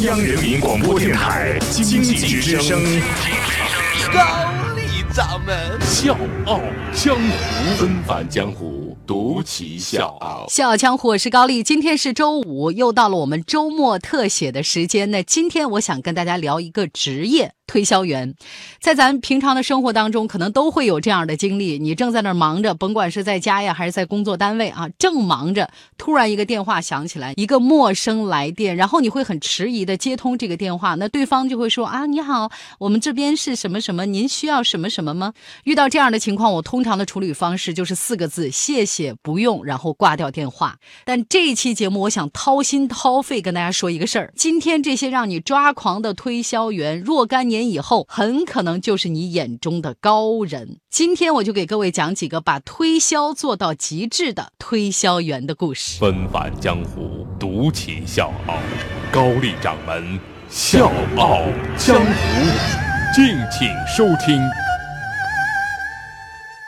央人民广播电台经济之声，高丽掌门笑傲江湖，恩返江湖，独骑笑傲。笑傲江湖，我是高丽。今天是周五，又到了我们周末特写的时间。那今天我想跟大家聊一个职业。推销员，在咱平常的生活当中，可能都会有这样的经历。你正在那儿忙着，甭管是在家呀，还是在工作单位啊，正忙着，突然一个电话响起来，一个陌生来电，然后你会很迟疑的接通这个电话，那对方就会说啊，你好，我们这边是什么什么，您需要什么什么吗？遇到这样的情况，我通常的处理方式就是四个字：谢谢，不用，然后挂掉电话。但这一期节目，我想掏心掏肺跟大家说一个事儿：今天这些让你抓狂的推销员，若干年。以后很可能就是你眼中的高人。今天我就给各位讲几个把推销做到极致的推销员的故事。纷返江湖，独起笑傲，高丽掌门笑傲江湖，敬请收听。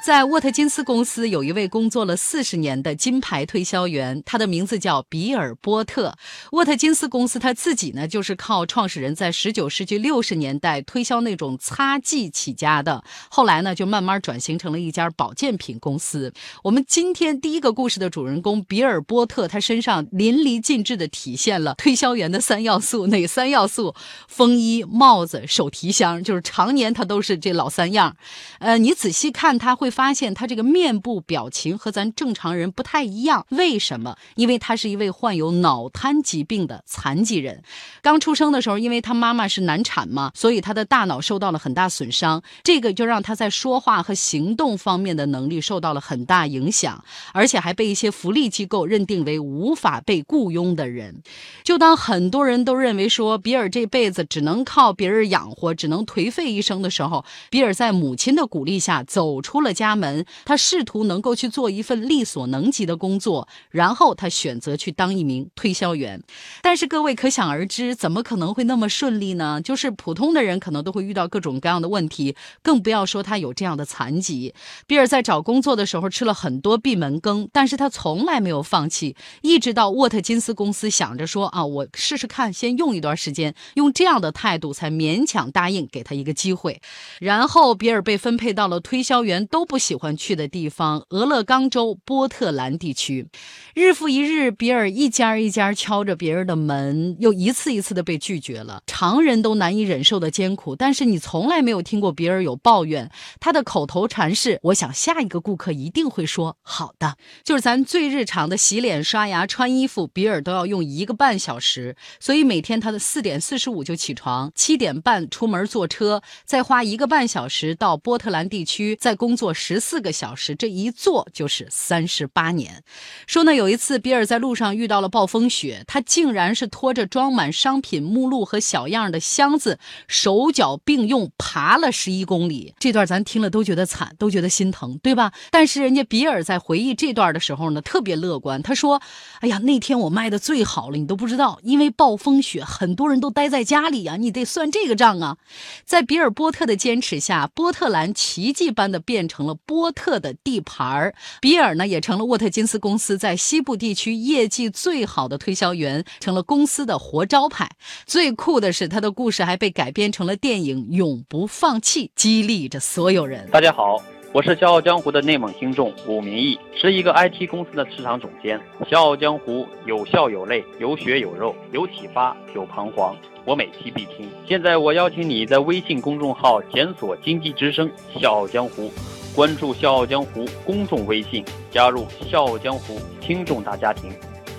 在沃特金斯公司有一位工作了四十年的金牌推销员，他的名字叫比尔波特。沃特金斯公司他自己呢，就是靠创始人在十九世纪六十年代推销那种擦剂起家的，后来呢就慢慢转型成了一家保健品公司。我们今天第一个故事的主人公比尔波特，他身上淋漓尽致地体现了推销员的三要素，哪三要素？风衣、帽子、手提箱，就是常年他都是这老三样。呃，你仔细看他会。发现他这个面部表情和咱正常人不太一样，为什么？因为他是一位患有脑瘫疾病的残疾人。刚出生的时候，因为他妈妈是难产嘛，所以他的大脑受到了很大损伤，这个就让他在说话和行动方面的能力受到了很大影响，而且还被一些福利机构认定为无法被雇佣的人。就当很多人都认为说比尔这辈子只能靠别人养活，只能颓废一生的时候，比尔在母亲的鼓励下走出了家。家门，他试图能够去做一份力所能及的工作，然后他选择去当一名推销员。但是各位可想而知，怎么可能会那么顺利呢？就是普通的人可能都会遇到各种各样的问题，更不要说他有这样的残疾。比尔在找工作的时候吃了很多闭门羹，但是他从来没有放弃，一直到沃特金斯公司想着说啊，我试试看，先用一段时间，用这样的态度才勉强答应给他一个机会。然后比尔被分配到了推销员都不。不喜欢去的地方，俄勒冈州波特兰地区。日复一日，比尔一家一家敲着别人的门，又一次一次的被拒绝了，常人都难以忍受的艰苦。但是你从来没有听过比尔有抱怨，他的口头禅是：“我想下一个顾客一定会说好的。”就是咱最日常的洗脸、刷牙、穿衣服，比尔都要用一个半小时。所以每天他的四点四十五就起床，七点半出门坐车，再花一个半小时到波特兰地区，再工作。十四个小时，这一坐就是三十八年。说呢，有一次比尔在路上遇到了暴风雪，他竟然是拖着装满商品目录和小样的箱子，手脚并用爬了十一公里。这段咱听了都觉得惨，都觉得心疼，对吧？但是人家比尔在回忆这段的时候呢，特别乐观。他说：“哎呀，那天我卖的最好了，你都不知道，因为暴风雪，很多人都待在家里呀，你得算这个账啊。”在比尔波特的坚持下，波特兰奇迹般的变成了波特的地盘儿，比尔呢也成了沃特金斯公司在西部地区业绩最好的推销员，成了公司的活招牌。最酷的是，他的故事还被改编成了电影《永不放弃》，激励着所有人。大家好，我是《笑傲江湖》的内蒙听众武明义，是一个 IT 公司的市场总监。《笑傲江湖》有笑有泪，有血有肉，有启发，有彷徨。我每期必听。现在我邀请你在微信公众号检索“经济之声笑傲江湖”。关注《笑傲江湖》公众微信，加入《笑傲江湖》听众大家庭，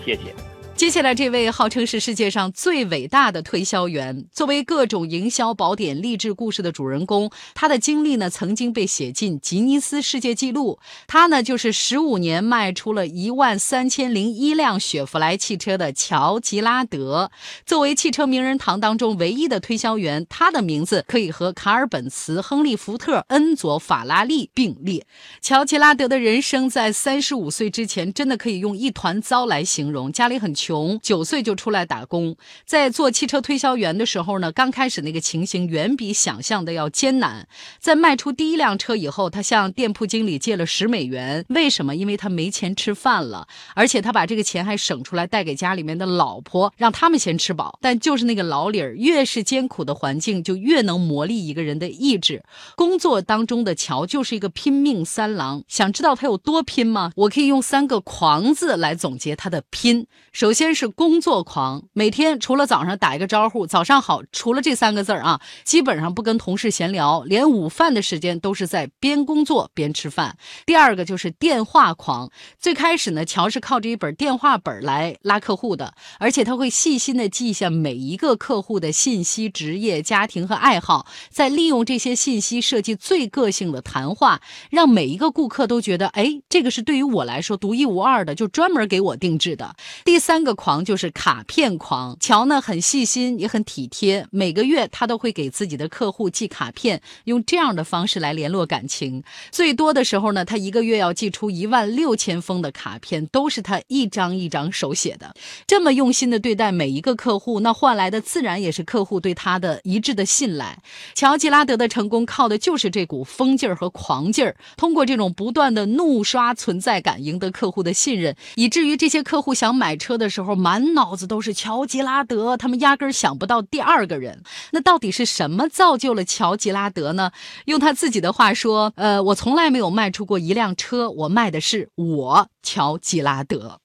谢谢。接下来，这位号称是世界上最伟大的推销员，作为各种营销宝典、励志故事的主人公，他的经历呢曾经被写进吉尼斯世界纪录。他呢就是十五年卖出了一万三千零一辆雪佛兰汽车的乔吉拉德。作为汽车名人堂当中唯一的推销员，他的名字可以和卡尔本茨、亨利福特、恩佐法拉利并列。乔吉拉德的人生在三十五岁之前，真的可以用一团糟来形容，家里很穷。穷，九岁就出来打工，在做汽车推销员的时候呢，刚开始那个情形远比想象的要艰难。在卖出第一辆车以后，他向店铺经理借了十美元，为什么？因为他没钱吃饭了，而且他把这个钱还省出来带给家里面的老婆，让他们先吃饱。但就是那个老理儿，越是艰苦的环境，就越能磨砺一个人的意志。工作当中的乔就是一个拼命三郎，想知道他有多拼吗？我可以用三个“狂”字来总结他的拼。首先是工作狂，每天除了早上打一个招呼“早上好”，除了这三个字儿啊，基本上不跟同事闲聊，连午饭的时间都是在边工作边吃饭。第二个就是电话狂，最开始呢，乔是靠着一本电话本来拉客户的，而且他会细心的记下每一个客户的信息、职业、家庭和爱好，再利用这些信息设计最个性的谈话，让每一个顾客都觉得，哎，这个是对于我来说独一无二的，就专门给我定制的。第三个狂就是卡片狂，乔呢很细心也很体贴，每个月他都会给自己的客户寄卡片，用这样的方式来联络感情。最多的时候呢，他一个月要寄出一万六千封的卡片，都是他一张一张手写的。这么用心的对待每一个客户，那换来的自然也是客户对他的一致的信赖。乔吉拉德的成功靠的就是这股疯劲儿和狂劲儿，通过这种不断的怒刷存在感，赢得客户的信任，以至于这些客户想买车。的，时候满脑子都是乔吉拉德，他们压根儿想不到第二个人。那到底是什么造就了乔吉拉德呢？用他自己的话说，呃，我从来没有卖出过一辆车，我卖的是我乔吉拉德。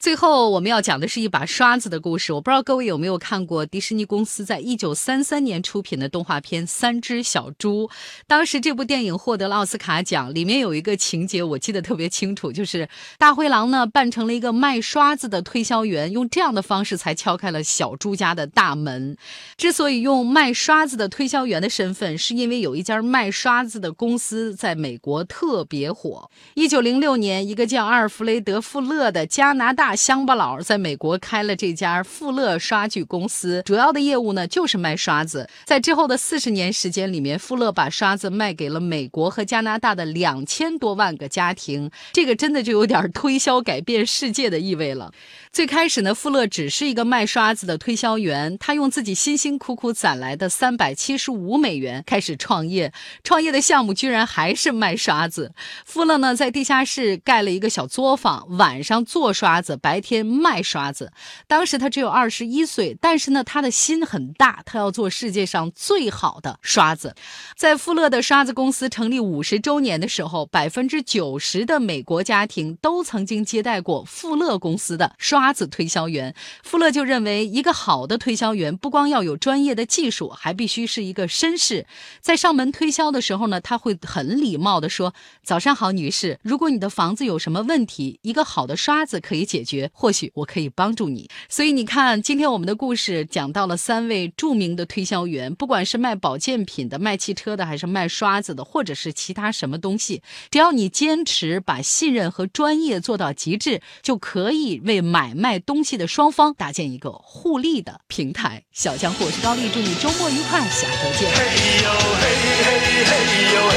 最后我们要讲的是一把刷子的故事。我不知道各位有没有看过迪士尼公司在一九三三年出品的动画片《三只小猪》。当时这部电影获得了奥斯卡奖，里面有一个情节我记得特别清楚，就是大灰狼呢扮成了一个卖刷子的推销员，用这样的方式才敲开了小猪家的大门。之所以用卖刷子的推销员的身份，是因为有一家卖刷子的公司在美国特别火。一九零六年，一个叫阿尔弗雷德·富勒的加拿大。乡巴佬在美国开了这家富乐刷具公司，主要的业务呢就是卖刷子。在之后的四十年时间里面，富乐把刷子卖给了美国和加拿大的两千多万个家庭，这个真的就有点推销改变世界的意味了。最开始呢，富乐只是一个卖刷子的推销员，他用自己辛辛苦苦攒来的三百七十五美元开始创业，创业的项目居然还是卖刷子。富乐呢在地下室盖了一个小作坊，晚上做刷子。白天卖刷子，当时他只有二十一岁，但是呢，他的心很大，他要做世界上最好的刷子。在富勒的刷子公司成立五十周年的时候，百分之九十的美国家庭都曾经接待过富勒公司的刷子推销员。富勒就认为，一个好的推销员不光要有专业的技术，还必须是一个绅士。在上门推销的时候呢，他会很礼貌地说：“早上好，女士，如果你的房子有什么问题，一个好的刷子可以解决。”或许我可以帮助你，所以你看，今天我们的故事讲到了三位著名的推销员，不管是卖保健品的、卖汽车的，还是卖刷子的，或者是其他什么东西，只要你坚持把信任和专业做到极致，就可以为买卖东西的双方搭建一个互利的平台。小江，我是高丽，祝你周末愉快，下周见。嘿呦嘿嘿嘿呦嘿，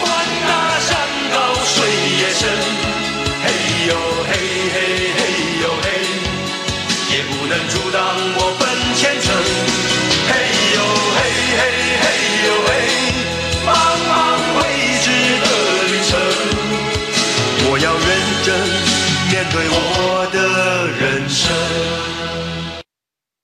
管那山高水也深，嘿呦嘿嘿。能阻挡我。